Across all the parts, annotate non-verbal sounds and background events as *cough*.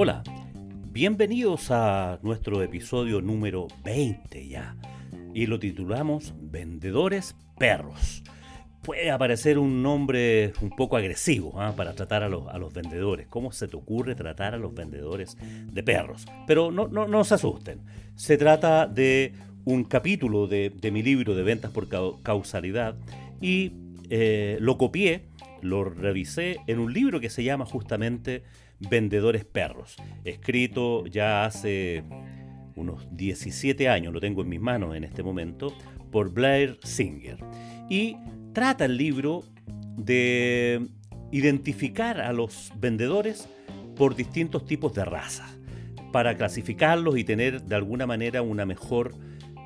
Hola, bienvenidos a nuestro episodio número 20 ya. Y lo titulamos Vendedores Perros. Puede aparecer un nombre un poco agresivo ¿ah? para tratar a los, a los, vendedores. ¿Cómo se te ocurre tratar a los vendedores de perros? Pero no, no, no se asusten. Se trata de un capítulo de, de mi libro de ventas por causalidad y eh, lo copié, lo revisé en un libro que se llama justamente Vendedores Perros, escrito ya hace unos 17 años, lo tengo en mis manos en este momento, por Blair Singer. Y trata el libro de identificar a los vendedores por distintos tipos de razas, para clasificarlos y tener de alguna manera una mejor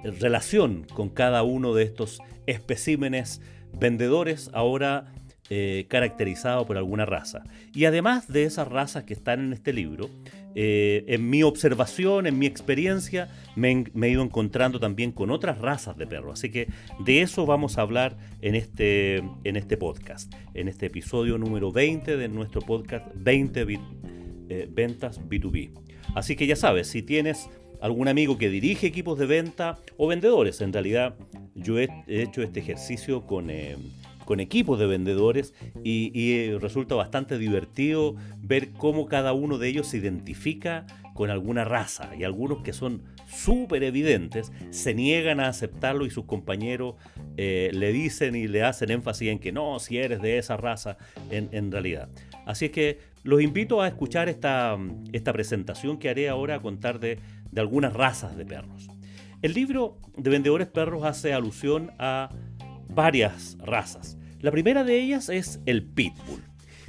relación con cada uno de estos especímenes vendedores ahora eh, caracterizado por alguna raza. Y además de esas razas que están en este libro, eh, en mi observación, en mi experiencia, me, he ido encontrando también con otras razas de perros. Así que de eso vamos a hablar en este, en este podcast, en este episodio número 20 de nuestro podcast 20 eh, Ventas B2B. Así que ya sabes, si tienes algún amigo que dirige equipos de venta o vendedores, en realidad yo he hecho este ejercicio con con equipos de vendedores y, resulta bastante divertido ver cómo cada uno de ellos se identifica con alguna raza y algunos que son súper evidentes se niegan a aceptarlo y sus compañeros eh, le dicen y le hacen énfasis en que no, si eres de esa raza en, realidad. Así es que los invito a escuchar esta, esta presentación que haré ahora a contar de, de algunas razas de perros. El libro de Vendedores Perros hace alusión a varias razas. La primera de ellas es el pitbull.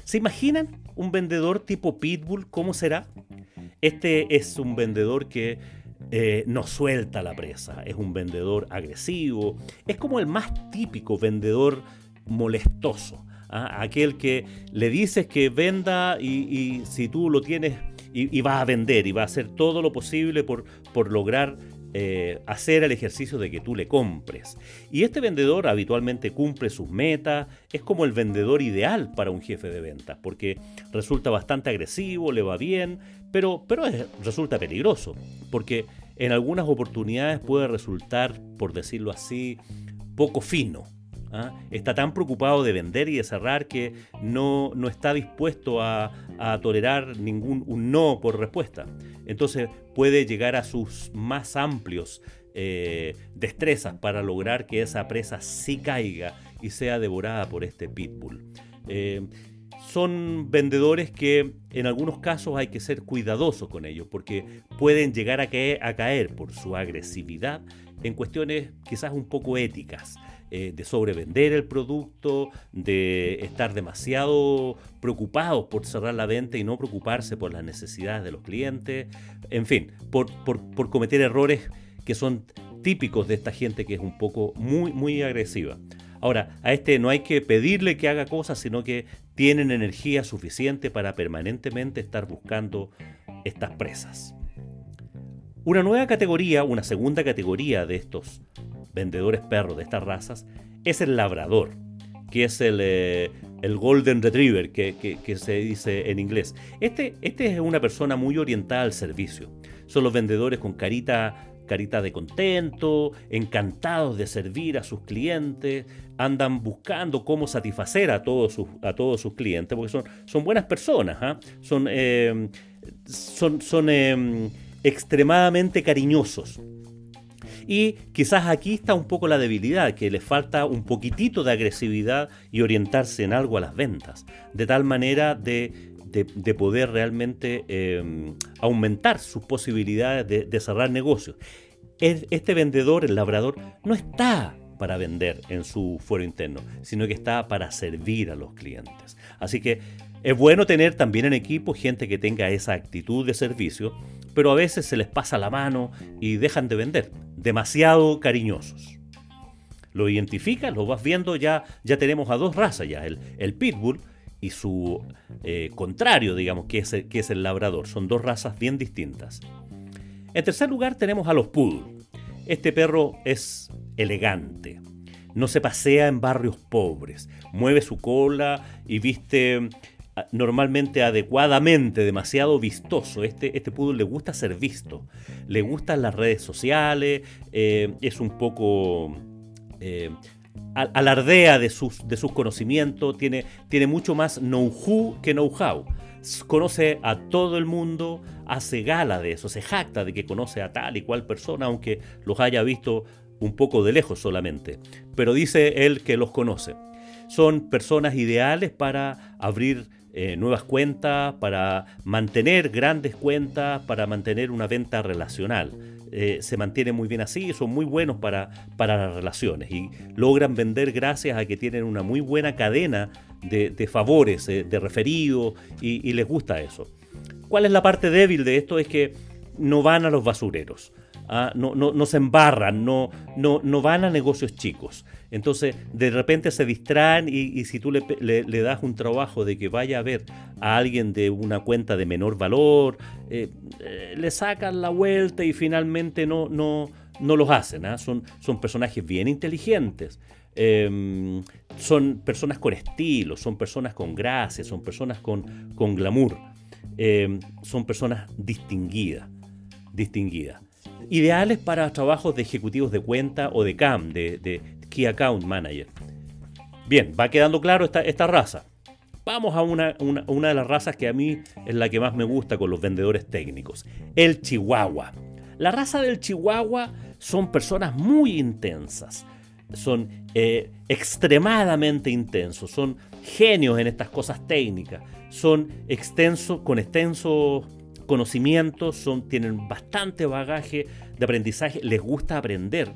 ¿Se imaginan un vendedor tipo pitbull? ¿Cómo será? Este es un vendedor que eh, no suelta la presa, es un vendedor agresivo, es como el más típico vendedor molestoso. ¿ah? Aquel que le dices que venda y, si tú lo tienes y, va a vender y va a hacer todo lo posible por, por lograr eh, hacer el ejercicio de que tú le compres. Y este vendedor habitualmente cumple sus metas, es como el vendedor ideal para un jefe de ventas, porque resulta bastante agresivo, le va bien, pero, pero resulta peligroso, porque en algunas oportunidades puede resultar, por decirlo así, poco fino. ¿Ah? Está tan preocupado de vender y de cerrar que no, no está dispuesto a, tolerar ningún un no por respuesta. Entonces puede llegar a sus más amplios eh, destrezas para lograr que esa presa sí caiga y sea devorada por este pitbull. Eh, son vendedores que en algunos casos hay que ser cuidadosos con ellos porque pueden llegar a caer por su agresividad en cuestiones quizás un poco éticas. Eh, de sobrevender el producto, de estar demasiado preocupados por cerrar la venta y no preocuparse por las necesidades de los clientes, en fin, por, por cometer errores que son típicos de esta gente que es un poco muy, muy agresiva. Ahora, a este no hay que pedirle que haga cosas, sino que tienen energía suficiente para permanentemente estar buscando estas presas. Una nueva categoría, una segunda categoría de estos vendedores perros de estas razas es el labrador, que es el, eh, golden retriever que, se dice en inglés. Este, este es una persona muy orientada al servicio. Son los vendedores con carita carita de contento, encantados de servir a sus clientes, andan buscando cómo satisfacer a todos sus, a todos sus clientes, porque son, son buenas personas, ¿ah? son, eh, son, son eh, extremadamente cariñosos. Y quizás aquí está un poco la debilidad, que le falta un poquitito de agresividad y orientarse en algo a las ventas, de tal manera de, poder realmente em, aumentar sus posibilidades de, cerrar negocios. Este vendedor, el labrador, no está para vender en su fuero interno, sino que está para servir a los clientes. Así que es bueno tener también en equipo gente que tenga esa actitud de servicio, pero a veces se les pasa la mano y dejan de vender, demasiado cariñosos. Lo identificas, lo vas viendo, ya, ya tenemos a dos razas ya, el, pitbull y su eh, contrario, digamos, que es, el, que es el labrador. Son dos razas bien distintas. En tercer lugar tenemos a los poodle. Este perro es elegante, no se pasea en barrios pobres, mueve su cola y viste normalmente adecuadamente, demasiado vistoso. Este, este poodle le gusta ser visto, le gustan las redes sociales, eh, es un poco... Eh, alardea de sus, de sus conocimientos, tiene, tiene mucho más know-how que know-how. Conoce a todo el mundo, hace gala de eso, se jacta de que conoce a tal y cual persona, aunque los haya visto un poco de lejos solamente. Pero dice él que los conoce. Son personas ideales para abrir eh, nuevas cuentas, para mantener grandes cuentas, para mantener una venta relacional. Eh, se mantiene muy bien así, son muy buenos para, para las relaciones y logran vender gracias a que tienen una muy buena cadena de, favores, eh, de referidos y, y les gusta eso. ¿Cuál es la parte débil de esto? Es que no van a los basureros. ¿Ah? no, se embarran, no, van a negocios chicos. Entonces, de repente se distraen y, si tú le, das un trabajo de que vaya a ver a alguien de una cuenta de menor valor, eh, eh, le sacan la vuelta y finalmente no, los hacen. ¿ah? Son, son personajes bien inteligentes. Em, son personas con estilo, son personas con gracia, son personas con, con glamour, em, son personas distinguidas, distinguidas ideales para trabajos de ejecutivos de cuenta o de CAM, de, Key Account Manager. Bien, va quedando claro esta, esta raza. Vamos a una, una, de las razas que a mí es la que más me gusta con los vendedores técnicos, el Chihuahua. La raza del Chihuahua son personas muy intensas, son eh, extremadamente intensos, son genios en estas cosas técnicas, son extensos, con extensos conocimientos, son, tienen bastante bagaje de aprendizaje, les gusta aprender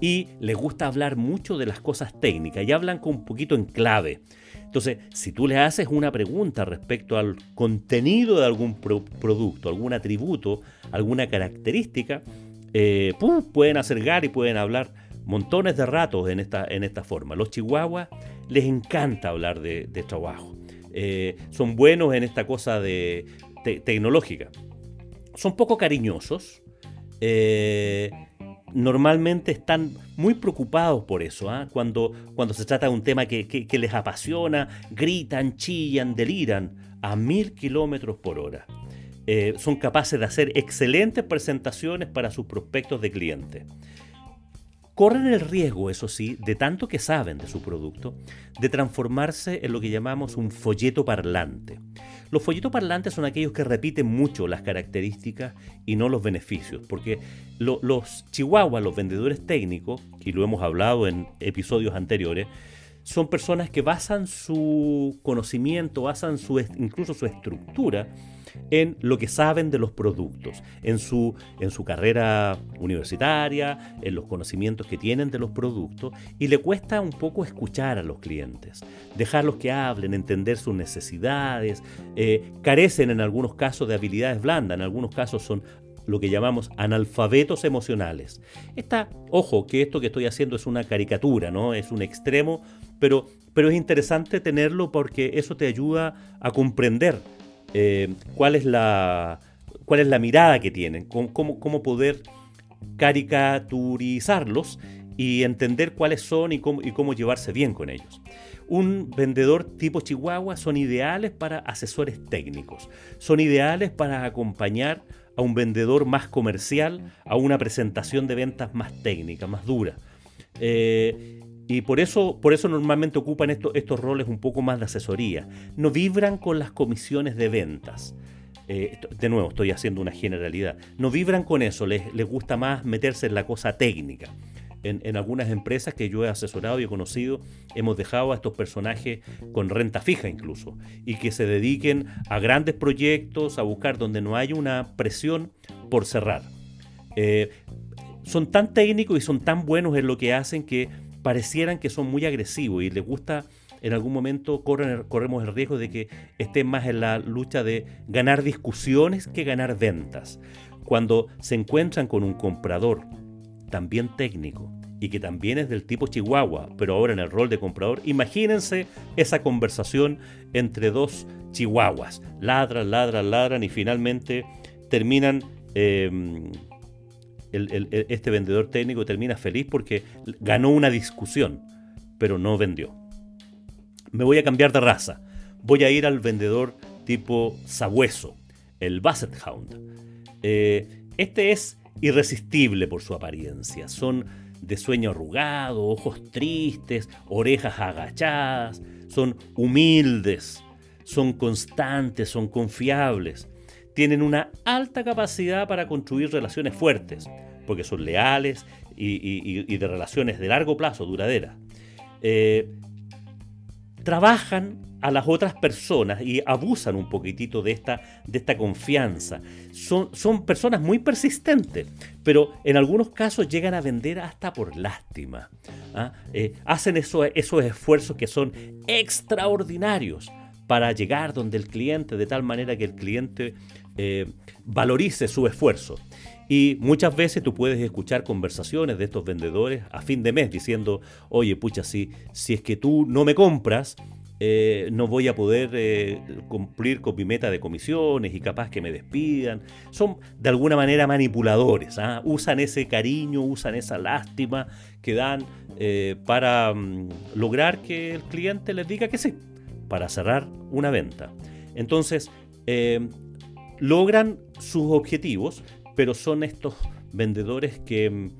y les gusta hablar mucho de las cosas técnicas y hablan con un poquito en clave. Entonces, si tú le haces una pregunta respecto al contenido de algún producto, algún atributo, alguna característica, eh, pueden acercar y pueden hablar montones de ratos en esta, en esta forma. Los chihuahuas les encanta hablar de, trabajo. Eh, son buenos en esta cosa de tecnológica. Son poco cariñosos. Eh, normalmente están muy preocupados por eso. ¿ah? Cuando, cuando se trata de un tema que, les apasiona, gritan, chillan, deliran a mil kilómetros por hora. Eh, son capaces de hacer excelentes presentaciones para sus prospectos de clientes. Corren el riesgo, eso sí, de tanto que saben de su producto, de transformarse en lo que llamamos un folleto parlante. Los folletos parlantes son aquellos que repiten mucho las características y no los beneficios, porque los chihuahuas, los vendedores técnicos, y lo hemos hablado en episodios anteriores, son personas que basan su conocimiento, basan su, incluso su estructura en lo que saben de los productos, en su, en su carrera universitaria, en los conocimientos que tienen de los productos, y le cuesta un poco escuchar a los clientes, dejarlos que hablen, entender sus necesidades, eh, carecen en algunos casos de habilidades blandas, en algunos casos son lo que llamamos analfabetos emocionales. Esta, ojo, que esto que estoy haciendo es una caricatura, ¿no? Es un extremo, pero, pero es interesante tenerlo porque eso te ayuda a comprender eh, cuál, es la, cuál es la mirada que tienen, cómo, cómo poder caricaturizarlos y entender cuáles son y cómo, y cómo llevarse bien con ellos. Un vendedor tipo Chihuahua son ideales para asesores técnicos, son ideales para acompañar a un vendedor más comercial a una presentación de ventas más técnica, más dura. Eh, y por eso, por eso normalmente ocupan estos roles un poco más de asesoría. No vibran con las comisiones de ventas. Eh, de nuevo, estoy haciendo una generalidad. No vibran con eso, les, les gusta más meterse en la cosa técnica. En, en, algunas empresas que yo he asesorado y he conocido, hemos dejado a estos personajes con renta fija incluso, y que se dediquen a grandes proyectos, a buscar donde no hay una presión por cerrar. Eh, son tan técnicos y son tan buenos en lo que hacen que parecieran que son muy agresivos y les gusta, en algún momento corremos el riesgo de que estén más en la lucha de ganar discusiones que ganar ventas. Cuando se encuentran con un comprador también técnico y que también es del tipo Chihuahua, pero ahora en el rol de comprador, imagínense esa conversación entre dos Chihuahuas. Ladran, ladran, ladran y finalmente terminan este vendedor técnico termina feliz porque ganó una discusión, pero no vendió. Me voy a cambiar de raza. voy a ir al vendedor tipo sabueso, el Basset Hound. Eh, este es irresistible por su apariencia. Son de sueño arrugado, ojos tristes, orejas agachadas. Son humildes, son constantes, son confiables. Tienen una alta capacidad para construir relaciones fuertes, porque son leales y, de relaciones de largo plazo, duraderas. Eh, trabajan a las otras personas y abusan un poquitito de esta, confianza. Son, son personas muy persistentes, pero en algunos casos llegan a vender hasta por lástima. ¿ah? Eh, hacen esos esfuerzos que son extraordinarios para llegar donde el cliente, de tal manera que el cliente eh, valorice su esfuerzo. Y muchas veces tú puedes escuchar conversaciones de estos vendedores a fin de mes diciendo, oye, pucha, si, si es que tú no me compras, eh, no voy a poder eh, cumplir con mi meta de comisiones y capaz que me despidan. Son de alguna manera manipuladores, ¿ah? usan ese cariño, usan esa lástima que dan para mm, lograr que el cliente les diga que sí, para cerrar una venta. Entonces, logran sus objetivos, pero son estos vendedores que mm,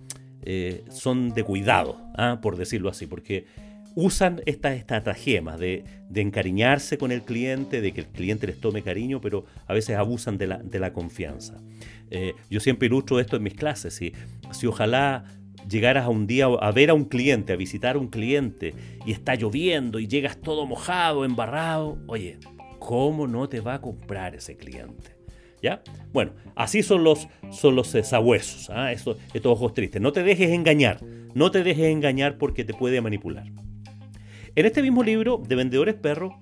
eh, son de cuidado, ¿ah? por decirlo así, porque usan estas estratagemas de, encariñarse con el cliente, de que el cliente les tome cariño, pero a veces abusan de la, confianza. Eh, yo siempre ilustro esto en mis clases, si ojalá llegaras a un día a ver a un cliente, a visitar a un cliente, y está lloviendo y llegas todo mojado, embarrado, oye, ¿cómo no te va a comprar ese cliente? Bueno, así son los, son los sabuesos, ¿ah? estos, ojos tristes. No te dejes engañar, no te dejes engañar porque te puede manipular. En este mismo libro de Vendedores Perros,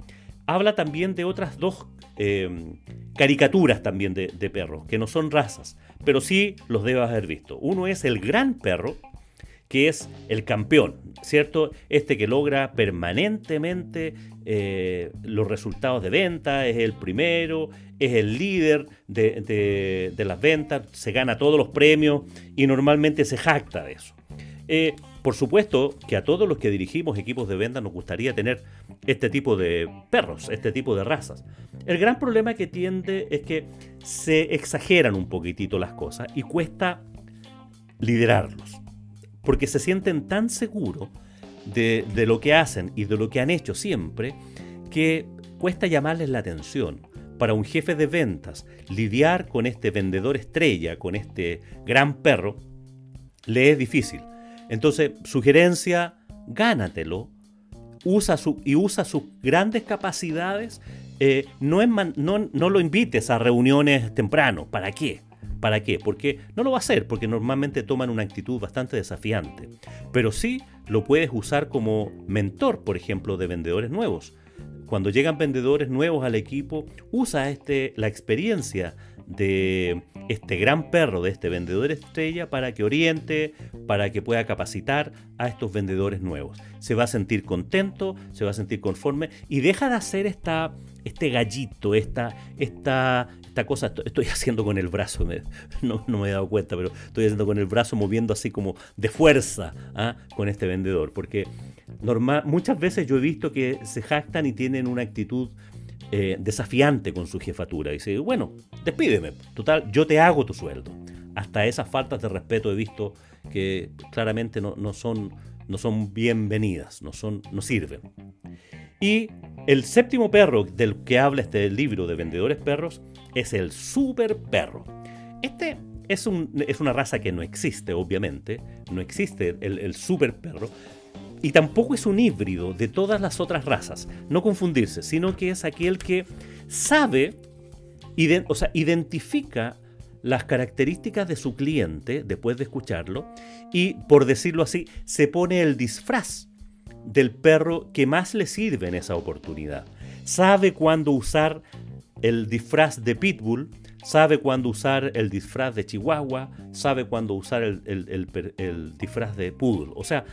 habla también de otras dos em, caricaturas también de, de, perros, que no son razas, pero sí los debes haber visto. Uno es el gran perro, que es el campeón, ¿cierto? Este que logra permanentemente eh, los resultados de venta, es el primero, es el líder de, las ventas, se gana todos los premios y normalmente se jacta de eso. Eh, por supuesto que a todos los que dirigimos equipos de venta nos gustaría tener este tipo de perros, este tipo de razas. El gran problema que tiende es que se exageran un poquitito las cosas y cuesta liderarlos porque se sienten tan seguros de, lo que hacen y de lo que han hecho siempre, que cuesta llamarles la atención. Para un jefe de ventas, lidiar con este vendedor estrella, con este gran perro, le es difícil. Entonces, sugerencia, gánatelo, usa su, y usa sus grandes capacidades. Eh, no, no, no lo invites a reuniones temprano. ¿Para qué? ¿Para qué? Porque no lo va a hacer, porque normalmente toman una actitud bastante desafiante. Pero sí lo puedes usar como mentor, por ejemplo, de vendedores nuevos. Cuando llegan vendedores nuevos al equipo, usa este, la experiencia de este gran perro, de este vendedor estrella, para que oriente, para que pueda capacitar a estos vendedores nuevos. Se va a sentir contento, se va a sentir conforme y deja de hacer esta, este gallito, esta, esta, esta cosa, estoy haciendo con el brazo, no, me he dado cuenta, pero estoy haciendo con el brazo moviendo así como de fuerza ¿ah? con este vendedor, porque normal, muchas veces yo he visto que se jactan y tienen una actitud eh, desafiante con su jefatura. Y dice, bueno, despídeme, total, yo te hago tu sueldo. Hasta esas faltas de respeto he visto que claramente no, son, no son bienvenidas, no, son, no sirven. Y el séptimo perro del que habla este libro de vendedores perros es el super perro. Este es, un, es una raza que no existe, obviamente, no existe el, el super perro, y tampoco es un híbrido de todas las otras razas, no confundirse, sino que es aquel que sabe, o sea, identifica las características de su cliente después de escucharlo y, por decirlo así, se pone el disfraz del perro que más le sirve en esa oportunidad. Sabe cuándo usar el disfraz de pitbull, sabe cuándo usar el disfraz de chihuahua, sabe cuándo usar el, disfraz de poodle. O sea,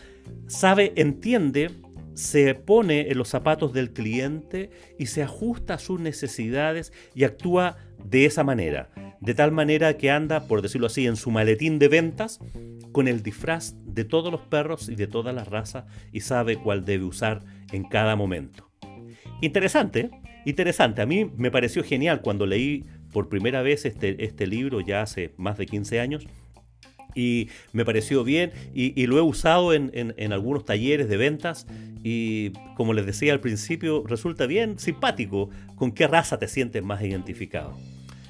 sabe, entiende, se pone en los zapatos del cliente y se ajusta a sus necesidades y actúa de esa manera. De tal manera que anda, por decirlo así, en su maletín de ventas con el disfraz de todos los perros y de todas las razas y sabe cuál debe usar en cada momento. Interesante, interesante. A mí me pareció genial cuando leí por primera vez este, este libro ya hace más de 15 años y me pareció bien y, lo he usado en, en, algunos talleres de ventas y como les decía al principio resulta bien simpático con qué raza te sientes más identificado.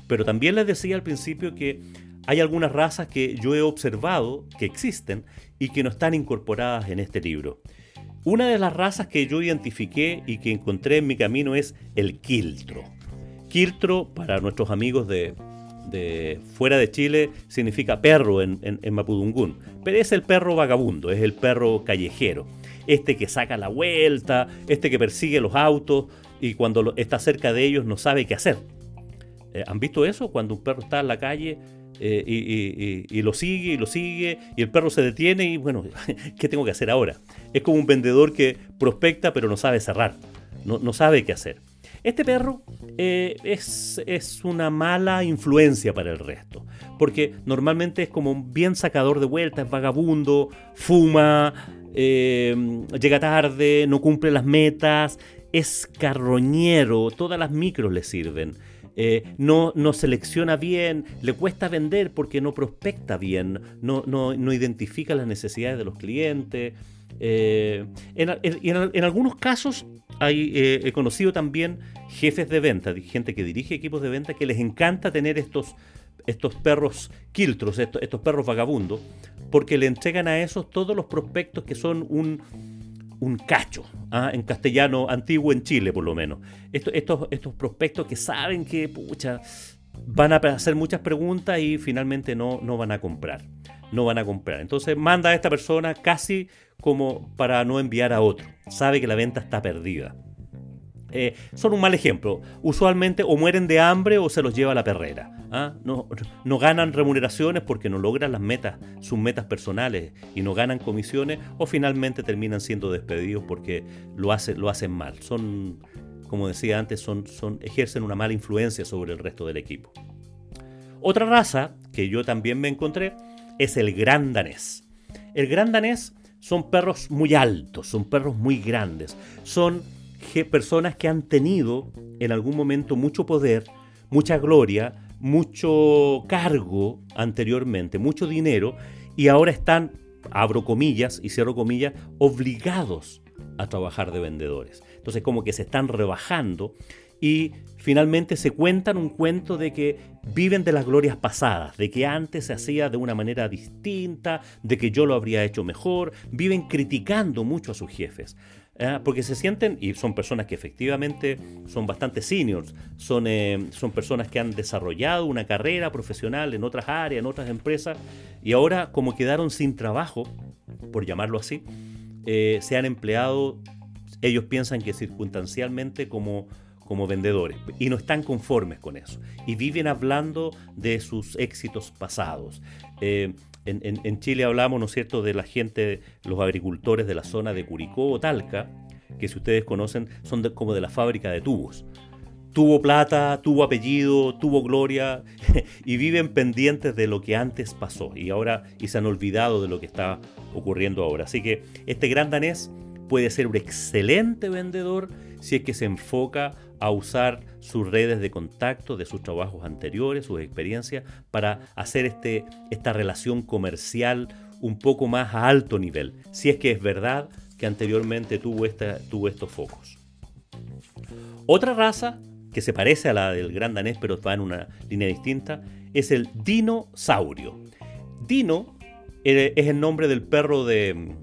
Pero también les decía al principio que hay algunas razas que yo he observado que existen y que no están incorporadas en este libro. Una de las razas que yo identifiqué y que encontré en mi camino es el quiltro. Quiltro, para nuestros amigos de, fuera de Chile significa perro en, en, Mapudungún, pero es el perro vagabundo, es el perro callejero, este que saca la vuelta, este que persigue los autos y cuando está cerca de ellos no sabe qué hacer. Eh, ¿Han visto eso? Cuando un perro está en la calle eh, y, lo sigue y lo sigue y el perro se detiene y bueno, *laughs* ¿qué tengo que hacer ahora? Es como un vendedor que prospecta pero no sabe cerrar, no, no sabe qué hacer. Este perro eh, es, una mala influencia para el resto, porque normalmente es como un bien sacador de vueltas, es vagabundo, fuma, eh, llega tarde, no cumple las metas, es carroñero, todas las micros le sirven. Eh, no, no, selecciona bien, le cuesta vender porque no prospecta bien, no, no, no identifica las necesidades de los clientes. en, en, algunos casos eh, he conocido también jefes de venta, gente que dirige equipos de venta, que les encanta tener estos, estos perros quiltros, estos, perros vagabundos, porque le entregan a esos todos los prospectos que son un, un cacho, ¿ah? en castellano antiguo en Chile por lo menos. Estos, estos, estos prospectos que saben que pucha, van a hacer muchas preguntas y finalmente no, no van a comprar. No van a comprar. Entonces manda a esta persona casi como para no enviar a otro. Sabe que la venta está perdida. Eh, son un mal ejemplo. Usualmente o mueren de hambre o se los lleva a la perrera. ¿ah? No, no, ganan remuneraciones porque no logran las metas, sus metas personales y no ganan comisiones o finalmente terminan siendo despedidos porque lo, hace, lo hacen mal. Son, como decía antes, son, son, ejercen una mala influencia sobre el resto del equipo. Otra raza que yo también me encontré es el gran danés. El gran danés son perros muy altos, son perros muy grandes, son personas que han tenido en algún momento mucho poder, mucha gloria, mucho cargo anteriormente, mucho dinero, y ahora están, abro comillas y cierro comillas, obligados a trabajar de vendedores. Entonces como que se están rebajando y finalmente se cuentan un cuento de que viven de las glorias pasadas, de que antes se hacía de una manera distinta, de que yo lo habría hecho mejor, viven criticando mucho a sus jefes. ¿Eh? porque se sienten, y son personas que efectivamente son bastante seniors, son, eh, son personas que han desarrollado una carrera profesional en otras áreas, en otras empresas, y ahora como quedaron sin trabajo, por llamarlo así, eh, se han empleado, ellos piensan que circunstancialmente como como vendedores y no están conformes con eso y viven hablando de sus éxitos pasados. Eh, en, Chile hablamos, ¿no es cierto?, de la gente, los agricultores de la zona de Curicó o Talca, que si ustedes conocen son como de la fábrica de tubos. Tuvo plata, tuvo apellido, tuvo gloria *laughs* y viven pendientes de lo que antes pasó y ahora y se han olvidado de lo que está ocurriendo ahora. Así que este gran danés puede ser un excelente vendedor si es que se enfoca a usar sus redes de contacto de sus trabajos anteriores, sus experiencias, para hacer este, esta relación comercial un poco más a alto nivel, si es que es verdad que anteriormente tuvo, esta, tuvo estos focos. Otra raza que se parece a la del gran danés, pero va en una línea distinta, es el dinosaurio. Dino eh, es el nombre del perro de,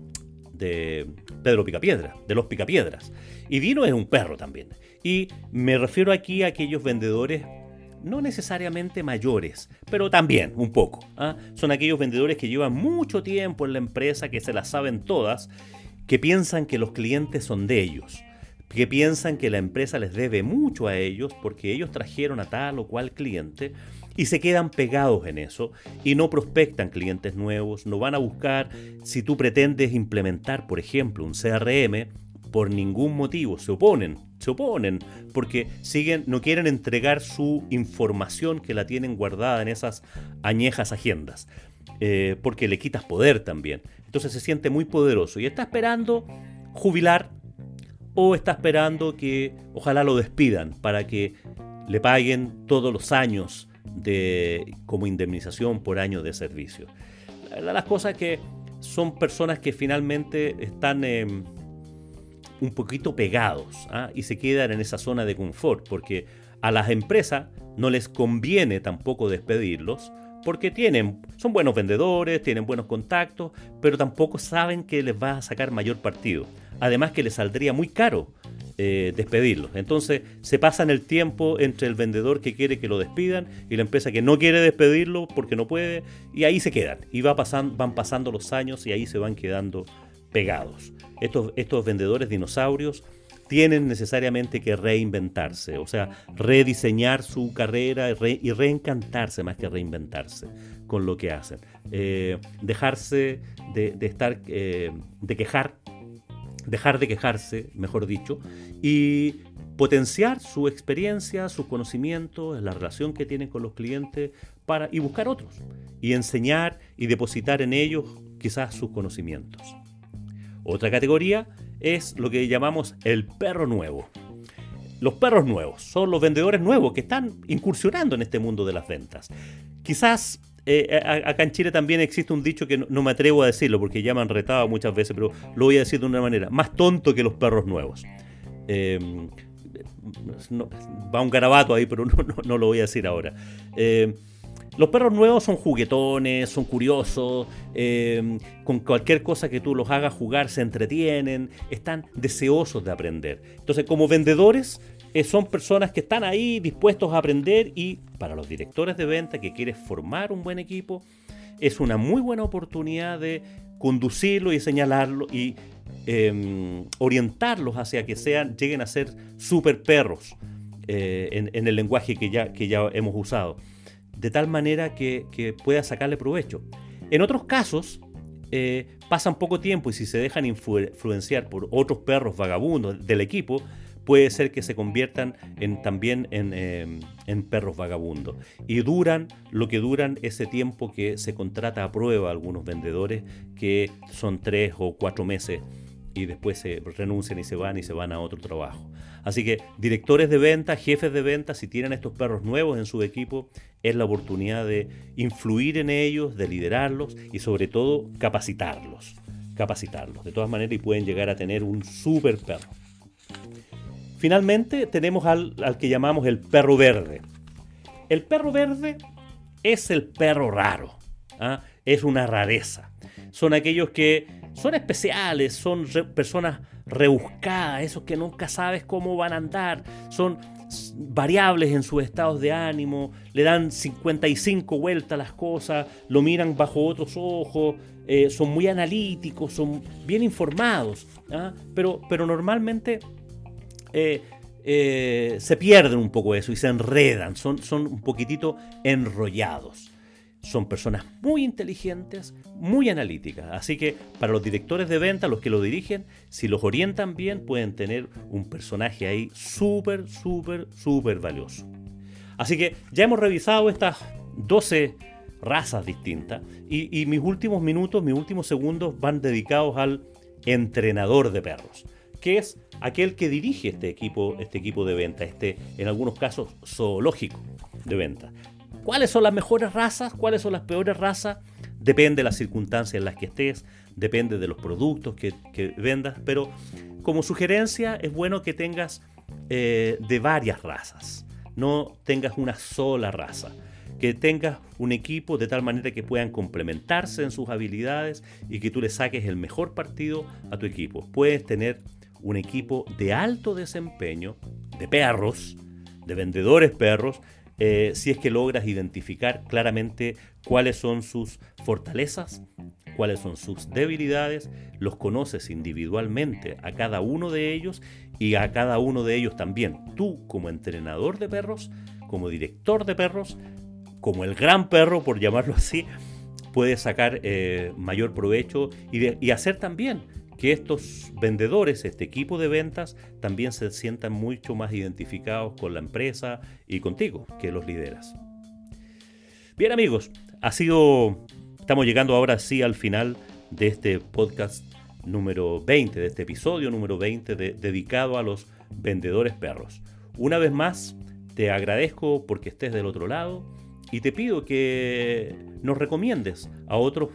de Pedro Picapiedra, de los Picapiedras. Y Dino es un perro también. Y me refiero aquí a aquellos vendedores no necesariamente mayores, pero también un poco. ¿ah? Son aquellos vendedores que llevan mucho tiempo en la empresa, que se las saben todas, que piensan que los clientes son de ellos, que piensan que la empresa les debe mucho a ellos porque ellos trajeron a tal o cual cliente y se quedan pegados en eso y no prospectan clientes nuevos, no van a buscar si tú pretendes implementar, por ejemplo, un CRM, por ningún motivo se oponen, se oponen porque siguen, no quieren entregar su información que la tienen guardada en esas añejas agendas, eh, porque le quitas poder también. Entonces se siente muy poderoso y está esperando jubilar o está esperando que ojalá lo despidan para que le paguen todos los años de, como indemnización por año de servicio. La verdad las cosas que son personas que finalmente están em, un poquito pegados ¿ah? y se quedan en esa zona de confort porque a las empresas no les conviene tampoco despedirlos porque tienen, son buenos vendedores, tienen buenos contactos, pero tampoco saben que les va a sacar mayor partido. Además que les saldría muy caro eh, despedirlos. Entonces se pasan el tiempo entre el vendedor que quiere que lo despidan y la empresa que no quiere despedirlo porque no puede, y ahí se quedan. Y va van pasando los años y ahí se van quedando pegados. Estos, estos vendedores dinosaurios tienen necesariamente que reinventarse, o sea, rediseñar su carrera y reencantarse más que reinventarse con lo que hacen. Eh, dejarse de, estar, eh, de quejar, dejar de quejarse, mejor dicho, y potenciar su experiencia, sus conocimientos, la relación que tienen con los clientes para, y buscar otros, y enseñar y depositar en ellos quizás sus conocimientos. Otra categoría es lo que llamamos el perro nuevo. Los perros nuevos son los vendedores nuevos que están incursionando en este mundo de las ventas. Quizás eh, acá en Chile también existe un dicho que no, me atrevo a decirlo porque ya me han retado muchas veces, pero lo voy a decir de una manera, más tonto que los perros nuevos. Em, va un garabato ahí, pero *laughs* no, lo voy a decir ahora. Eh, los perros nuevos son juguetones, son curiosos, em, con cualquier cosa que tú los hagas jugar se entretienen, están deseosos de aprender. Entonces, como vendedores, eh, son personas que están ahí dispuestos a aprender y para los directores de venta que quieres formar un buen equipo, es una muy buena oportunidad de conducirlo y señalarlo y em, orientarlos hacia que sean, lleguen a ser super perros eh, en, en, el lenguaje que ya, que ya hemos usado de tal manera que, pueda sacarle provecho. En otros casos, eh, pasan poco tiempo y si se dejan influenciar por otros perros vagabundos del equipo, puede ser que se conviertan en, también em, en, perros vagabundos. Y duran lo que duran ese tiempo que se contrata a prueba algunos vendedores, que son tres o cuatro meses y después se renuncian y se van y se van a otro trabajo. Así que directores de venta, jefes de venta, si tienen estos perros nuevos en su equipo, es la oportunidad de influir en ellos, de liderarlos y sobre todo capacitarlos. Capacitarlos. De todas maneras y pueden llegar a tener un super perro. Finalmente tenemos al, que llamamos el perro verde. El perro verde es el perro raro. ¿ah? Es una rareza. Son aquellos que son especiales, son personas rebuscadas, esos que nunca sabes cómo van a andar, son variables en sus estados de ánimo, le dan 55 vueltas a las cosas, lo miran bajo otros ojos, eh, son muy analíticos, son bien informados, ¿ah? pero, pero normalmente eh, eh, se pierden un poco eso y se enredan, son, son un poquitito enrollados son personas muy inteligentes, muy analíticas. Así que para los directores de venta, los que lo dirigen, si los orientan bien, pueden tener un personaje ahí súper, súper, súper valioso. Así que ya hemos revisado estas 12 razas distintas y, mis últimos minutos, mis últimos segundos van dedicados al entrenador de perros, que es aquel que dirige este equipo, este equipo de venta, este en algunos casos zoológico de venta. ¿Cuáles son las mejores razas? ¿Cuáles son las peores razas? Depende de las circunstancias en las que estés, depende de los productos que, vendas, pero como sugerencia es bueno que tengas eh, de varias razas, no tengas una sola raza, que tengas un equipo de tal manera que puedan complementarse en sus habilidades y que tú le saques el mejor partido a tu equipo. Puedes tener un equipo de alto desempeño, de perros, de vendedores perros, eh, si es que logras identificar claramente cuáles son sus fortalezas, cuáles son sus debilidades, los conoces individualmente a cada uno de ellos y a cada uno de ellos también. Tú como entrenador de perros, como director de perros, como el gran perro, por llamarlo así, puedes sacar eh, mayor provecho y, y hacer también que estos vendedores, este equipo de ventas, también se sientan mucho más identificados con la empresa y contigo, que los lideras. Bien amigos, ha sido, estamos llegando ahora sí al final de este podcast número 20, de este episodio número 20 dedicado a los vendedores perros. Una vez más, te agradezco porque estés del otro lado y te pido que nos recomiendes a otros,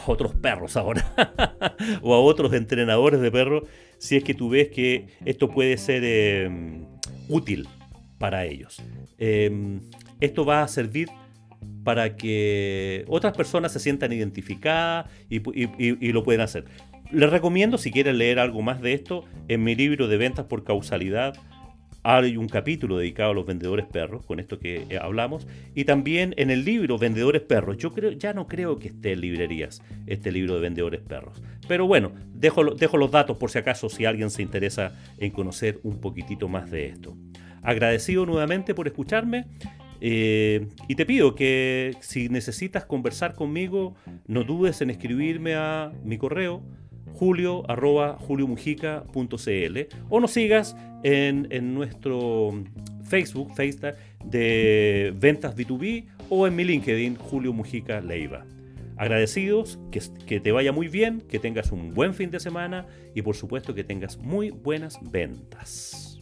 *laughs* otros perros ahora *laughs* o a otros entrenadores de perros si es que tú ves que esto puede ser em, útil para ellos. Em, esto va a servir para que otras personas se sientan identificadas y, y, lo pueden hacer. Les recomiendo, si quieren leer algo más de esto, en mi libro de ventas por causalidad hay un capítulo dedicado a los vendedores perros, con esto que eh, hablamos, y también en el libro Vendedores Perros. Yo creo, ya no creo que esté en librerías este libro de Vendedores Perros. Pero bueno, dejo, dejo los datos por si acaso si alguien se interesa en conocer un poquitito más de esto. Agradecido nuevamente por escucharme. Eh, y te pido que si necesitas conversar conmigo, no dudes en escribirme a mi correo julio arroba juliomujica.cl o nos sigas en, en nuestro Facebook, Facebook de Ventas B2B o en mi LinkedIn Julio Mujica Leiva. Agradecidos, que, que te vaya muy bien, que tengas un buen fin de semana y por supuesto que tengas muy buenas ventas.